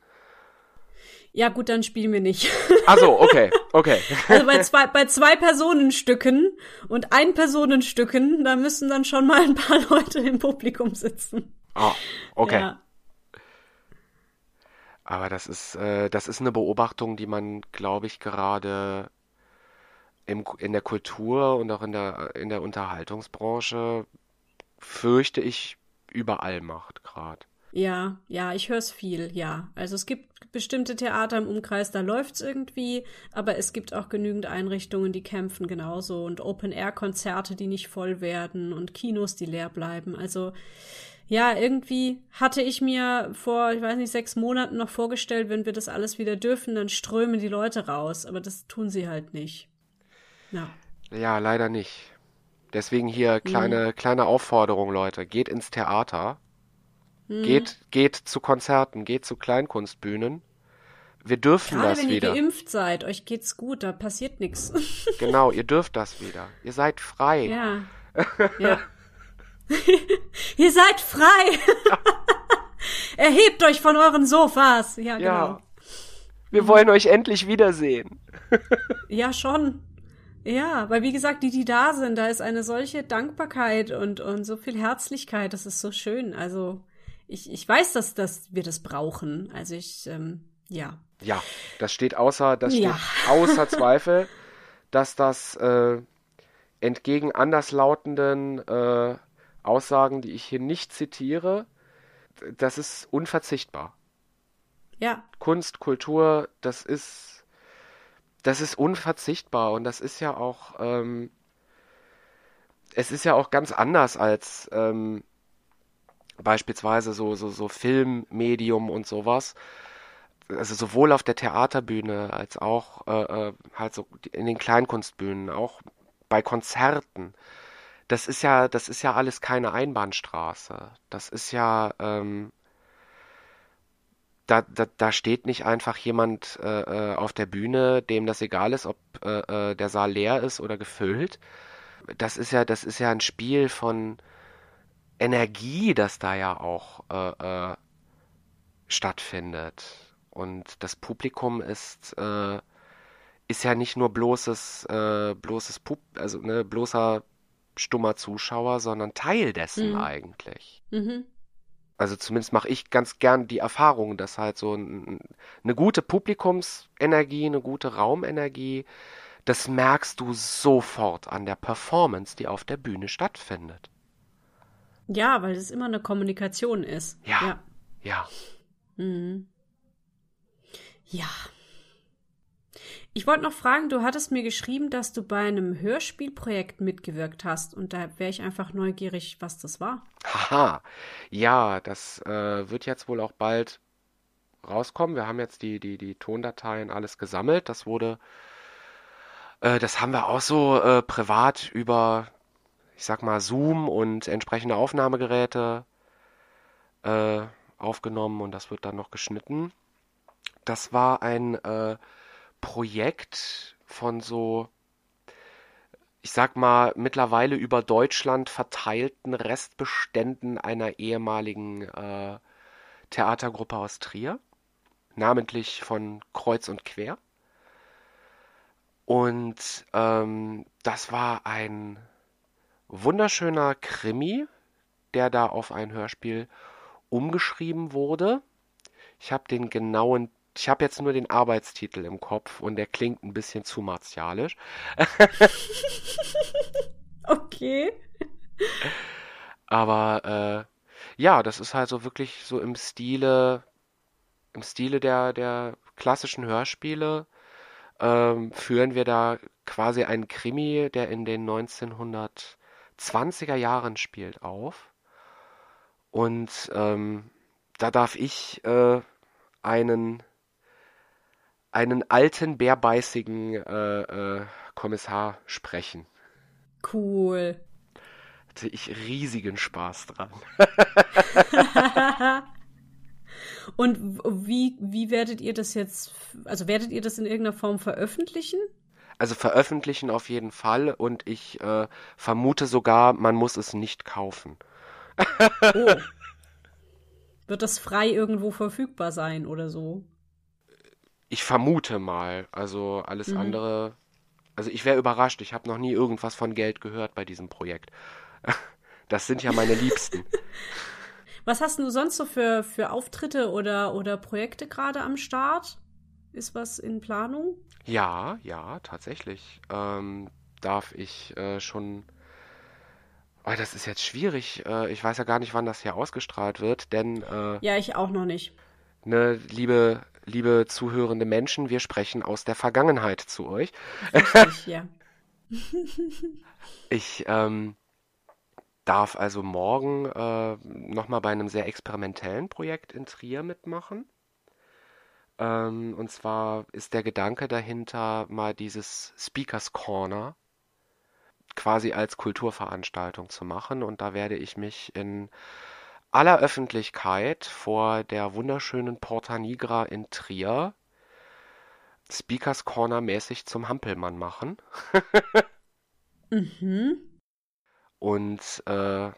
Ja, gut, dann spielen wir nicht. Ach so, okay, okay. Also bei zwei, bei zwei Personenstücken und ein Personenstücken, da müssen dann schon mal ein paar Leute im Publikum sitzen. Ah, okay. Ja. Aber das ist, äh, das ist eine Beobachtung, die man, glaube ich, gerade im, in der Kultur und auch in der, in der Unterhaltungsbranche, fürchte ich, überall macht gerade. Ja, ja, ich höre es viel, ja. Also es gibt bestimmte Theater im Umkreis, da läuft es irgendwie, aber es gibt auch genügend Einrichtungen, die kämpfen genauso und Open-Air-Konzerte, die nicht voll werden und Kinos, die leer bleiben. Also ja, irgendwie hatte ich mir vor, ich weiß nicht, sechs Monaten noch vorgestellt, wenn wir das alles wieder dürfen, dann strömen die Leute raus, aber das tun sie halt nicht. Ja. Ja, leider nicht. Deswegen hier kleine, mhm. kleine Aufforderung, Leute. Geht ins Theater. Mhm. Geht, geht zu Konzerten, geht zu Kleinkunstbühnen. Wir dürfen Gerade das wenn wieder. Wenn ihr geimpft seid, euch geht's gut, da passiert nichts. Genau, ihr dürft das wieder. Ihr seid frei. Ja. ja. ihr seid frei. Erhebt euch von euren Sofas. Ja, genau. Ja. Wir wollen euch endlich wiedersehen. ja, schon. Ja, weil wie gesagt, die, die da sind, da ist eine solche Dankbarkeit und, und so viel Herzlichkeit, das ist so schön. Also ich, ich weiß, dass, dass wir das brauchen. Also ich, ähm, ja. Ja, das steht außer, das steht ja. außer Zweifel, dass das äh, entgegen anderslautenden äh, Aussagen, die ich hier nicht zitiere, das ist unverzichtbar. Ja. Kunst, Kultur, das ist das ist unverzichtbar und das ist ja auch, ähm, es ist ja auch ganz anders als ähm, beispielsweise so, so, so Filmmedium und sowas. Also sowohl auf der Theaterbühne als auch äh, äh halt so in den Kleinkunstbühnen, auch bei Konzerten. Das ist ja, das ist ja alles keine Einbahnstraße. Das ist ja, ähm, da, da, da steht nicht einfach jemand äh, äh, auf der Bühne, dem das egal ist, ob äh, äh, der Saal leer ist oder gefüllt. Das ist ja, das ist ja ein Spiel von Energie, das da ja auch äh, äh, stattfindet. Und das Publikum ist, ist ja nicht nur bloßes, äh, bloßes Pub also ne, bloßer stummer Zuschauer, sondern Teil dessen mhm. eigentlich. Mhm also zumindest mache ich ganz gern die Erfahrung, dass halt so ein, eine gute Publikumsenergie, eine gute Raumenergie, das merkst du sofort an der Performance, die auf der Bühne stattfindet. Ja, weil es immer eine Kommunikation ist. Ja. Ja. Ja. Mhm. ja. Ich wollte noch fragen, du hattest mir geschrieben, dass du bei einem Hörspielprojekt mitgewirkt hast und da wäre ich einfach neugierig, was das war. Haha, ja, das äh, wird jetzt wohl auch bald rauskommen. Wir haben jetzt die, die, die Tondateien alles gesammelt. Das wurde, äh, das haben wir auch so äh, privat über, ich sag mal, Zoom und entsprechende Aufnahmegeräte äh, aufgenommen und das wird dann noch geschnitten. Das war ein äh, Projekt von so, ich sag mal, mittlerweile über Deutschland verteilten Restbeständen einer ehemaligen äh, Theatergruppe aus Trier, namentlich von Kreuz und Quer. Und ähm, das war ein wunderschöner Krimi, der da auf ein Hörspiel umgeschrieben wurde. Ich habe den genauen ich habe jetzt nur den Arbeitstitel im Kopf und der klingt ein bisschen zu martialisch. okay. Aber äh, ja, das ist halt so wirklich so im Stile, im Stile der, der klassischen Hörspiele. Ähm, führen wir da quasi einen Krimi, der in den 1920er Jahren spielt, auf. Und ähm, da darf ich äh, einen einen alten, bärbeißigen äh, äh, Kommissar sprechen. Cool. Hatte ich riesigen Spaß dran. Und wie, wie werdet ihr das jetzt, also werdet ihr das in irgendeiner Form veröffentlichen? Also veröffentlichen auf jeden Fall und ich äh, vermute sogar, man muss es nicht kaufen. oh. Wird das frei irgendwo verfügbar sein oder so? Ich vermute mal. Also alles mhm. andere. Also ich wäre überrascht. Ich habe noch nie irgendwas von Geld gehört bei diesem Projekt. Das sind ja meine Liebsten. Was hast du sonst so für, für Auftritte oder, oder Projekte gerade am Start? Ist was in Planung? Ja, ja, tatsächlich. Ähm, darf ich äh, schon. Oh, das ist jetzt schwierig. Äh, ich weiß ja gar nicht, wann das hier ausgestrahlt wird, denn. Äh, ja, ich auch noch nicht. Ne, liebe liebe zuhörende Menschen, wir sprechen aus der Vergangenheit zu euch. Richtig, ja. ich ähm, darf also morgen äh, nochmal bei einem sehr experimentellen Projekt in Trier mitmachen. Ähm, und zwar ist der Gedanke dahinter, mal dieses Speakers Corner quasi als Kulturveranstaltung zu machen. Und da werde ich mich in aller Öffentlichkeit vor der wunderschönen Porta Nigra in Trier Speakers Corner mäßig zum Hampelmann machen. mhm. Und äh,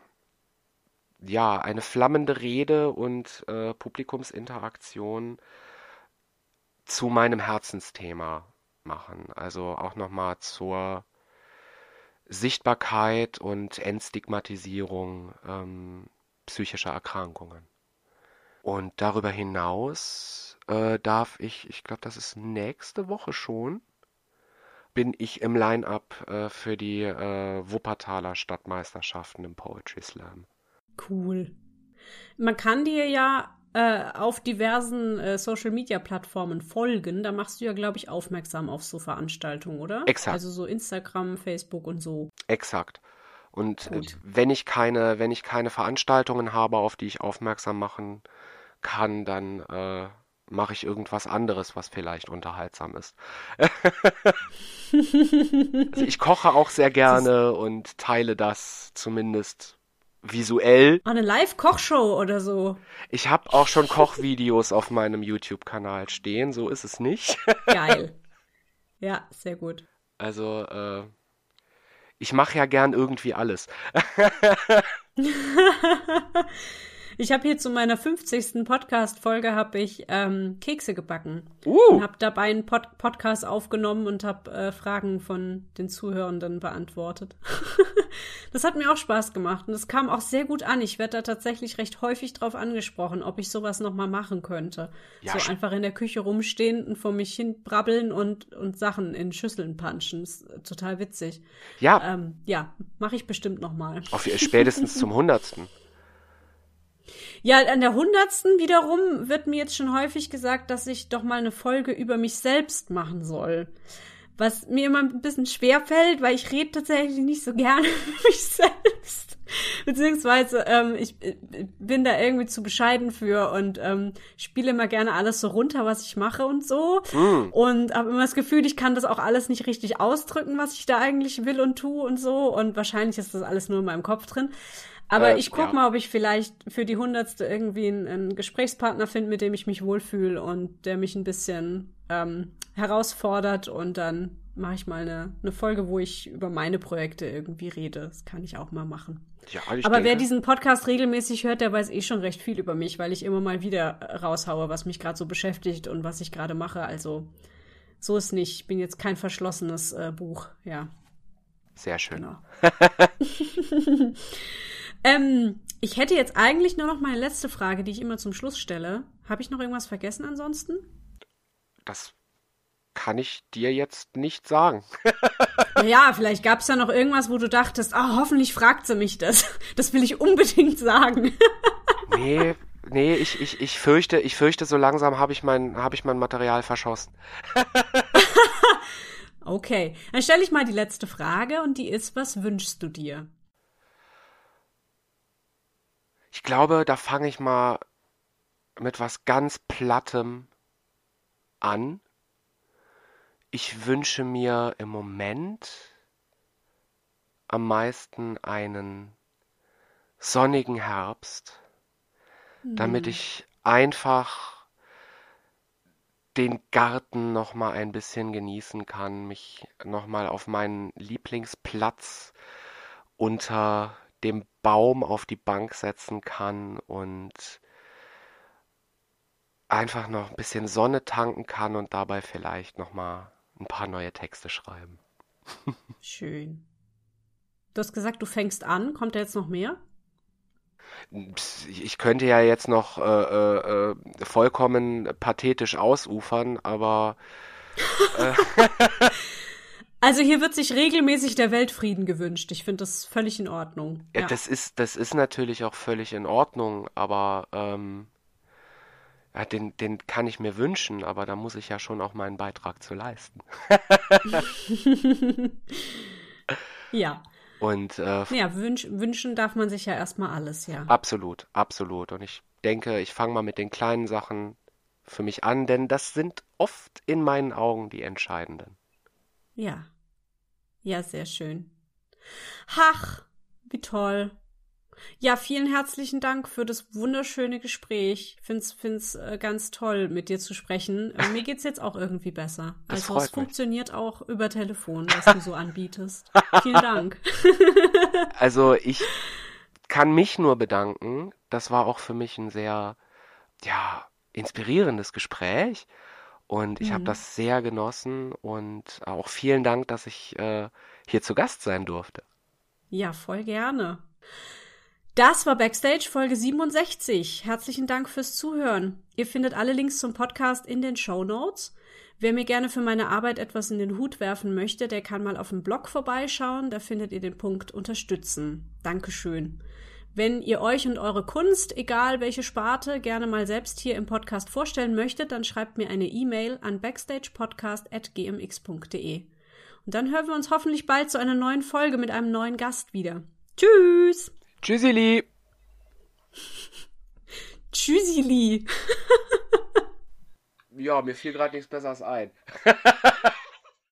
ja, eine flammende Rede und äh, Publikumsinteraktion zu meinem Herzensthema machen. Also auch nochmal zur Sichtbarkeit und Entstigmatisierung ähm, psychischer Erkrankungen. Und darüber hinaus äh, darf ich, ich glaube, das ist nächste Woche schon, bin ich im Line-up äh, für die äh, Wuppertaler Stadtmeisterschaften im Poetry Slam. Cool. Man kann dir ja äh, auf diversen äh, Social-Media-Plattformen folgen. Da machst du ja, glaube ich, aufmerksam auf so Veranstaltungen, oder? Exakt. Also so Instagram, Facebook und so. Exakt. Und äh, Gut. wenn ich keine, wenn ich keine Veranstaltungen habe, auf die ich aufmerksam machen kann, dann äh, mache ich irgendwas anderes, was vielleicht unterhaltsam ist. also ich koche auch sehr gerne und teile das zumindest visuell. Eine Live-Kochshow oder so. Ich habe auch schon Kochvideos auf meinem YouTube-Kanal stehen, so ist es nicht. Geil. Ja, sehr gut. Also, äh, ich mache ja gern irgendwie alles. Ich habe hier zu meiner 50. Podcast-Folge habe ich ähm, Kekse gebacken uh. und habe dabei einen Pod Podcast aufgenommen und habe äh, Fragen von den Zuhörenden beantwortet. das hat mir auch Spaß gemacht und es kam auch sehr gut an. Ich werde da tatsächlich recht häufig drauf angesprochen, ob ich sowas noch mal machen könnte. Ja, so einfach in der Küche rumstehen und vor mich hin brabbeln und, und Sachen in Schüsseln punchen. Das ist total witzig. Ja. Ähm, ja, mache ich bestimmt noch mal. Auf, spätestens zum Hundertsten. Ja, an der hundertsten wiederum wird mir jetzt schon häufig gesagt, dass ich doch mal eine Folge über mich selbst machen soll. Was mir immer ein bisschen schwer fällt, weil ich rede tatsächlich nicht so gerne über mich selbst. Beziehungsweise ähm, ich äh, bin da irgendwie zu bescheiden für und ähm, spiele immer gerne alles so runter, was ich mache und so. Mm. Und habe immer das Gefühl, ich kann das auch alles nicht richtig ausdrücken, was ich da eigentlich will und tue und so. Und wahrscheinlich ist das alles nur in meinem Kopf drin. Aber äh, ich guck ja. mal, ob ich vielleicht für die hundertste irgendwie einen, einen Gesprächspartner finde, mit dem ich mich wohlfühle und der mich ein bisschen ähm, herausfordert und dann mache ich mal eine, eine Folge, wo ich über meine Projekte irgendwie rede. Das kann ich auch mal machen. Ja, ich Aber denke, wer diesen Podcast regelmäßig hört, der weiß eh schon recht viel über mich, weil ich immer mal wieder raushaue, was mich gerade so beschäftigt und was ich gerade mache. Also so ist nicht. Ich bin jetzt kein verschlossenes äh, Buch, ja. Sehr schön. Genau. ähm, ich hätte jetzt eigentlich nur noch meine letzte Frage, die ich immer zum Schluss stelle. Habe ich noch irgendwas vergessen ansonsten? Das kann ich dir jetzt nicht sagen. ja, vielleicht gab es ja noch irgendwas, wo du dachtest, ah, oh, hoffentlich fragt sie mich das. Das will ich unbedingt sagen. nee, nee, ich, ich, ich fürchte, ich fürchte, so langsam habe ich mein, habe ich mein Material verschossen. okay, dann stelle ich mal die letzte Frage und die ist, was wünschst du dir? Ich glaube, da fange ich mal mit was ganz Plattem an. Ich wünsche mir im Moment am meisten einen sonnigen Herbst, mhm. damit ich einfach den Garten noch mal ein bisschen genießen kann, mich noch mal auf meinen Lieblingsplatz unter dem Baum auf die Bank setzen kann und einfach noch ein bisschen Sonne tanken kann und dabei vielleicht noch mal ein paar neue Texte schreiben. Schön. Du hast gesagt, du fängst an. Kommt da jetzt noch mehr? Ich könnte ja jetzt noch äh, äh, äh vollkommen pathetisch ausufern, aber. Äh also hier wird sich regelmäßig der Weltfrieden gewünscht. Ich finde das völlig in Ordnung. Ja, ja, Das, ist, das ist natürlich auch völlig in Ordnung, aber ähm, ja, den, den kann ich mir wünschen, aber da muss ich ja schon auch meinen Beitrag zu leisten. ja. Und äh, ja, wünsch, wünschen darf man sich ja erstmal alles, ja. Absolut, absolut. Und ich denke, ich fange mal mit den kleinen Sachen für mich an, denn das sind oft in meinen Augen die entscheidenden. Ja. Ja, sehr schön. Ach, wie toll. Ja, vielen herzlichen Dank für das wunderschöne Gespräch. Ich find's, find's äh, ganz toll, mit dir zu sprechen. Äh, mir geht's jetzt auch irgendwie besser. Das also es mich. funktioniert auch über Telefon, was du so anbietest. vielen Dank. also ich kann mich nur bedanken. Das war auch für mich ein sehr, ja, inspirierendes Gespräch. Und ich mhm. habe das sehr genossen und auch vielen Dank, dass ich äh, hier zu Gast sein durfte. Ja, voll gerne. Das war Backstage Folge 67. Herzlichen Dank fürs Zuhören. Ihr findet alle Links zum Podcast in den Show Notes. Wer mir gerne für meine Arbeit etwas in den Hut werfen möchte, der kann mal auf dem Blog vorbeischauen. Da findet ihr den Punkt Unterstützen. Dankeschön. Wenn ihr euch und eure Kunst, egal welche Sparte, gerne mal selbst hier im Podcast vorstellen möchtet, dann schreibt mir eine E-Mail an backstagepodcast.gmx.de. Und dann hören wir uns hoffentlich bald zu einer neuen Folge mit einem neuen Gast wieder. Tschüss! Tschüssili. Tschüssili. ja, mir fiel gerade nichts Besseres ein.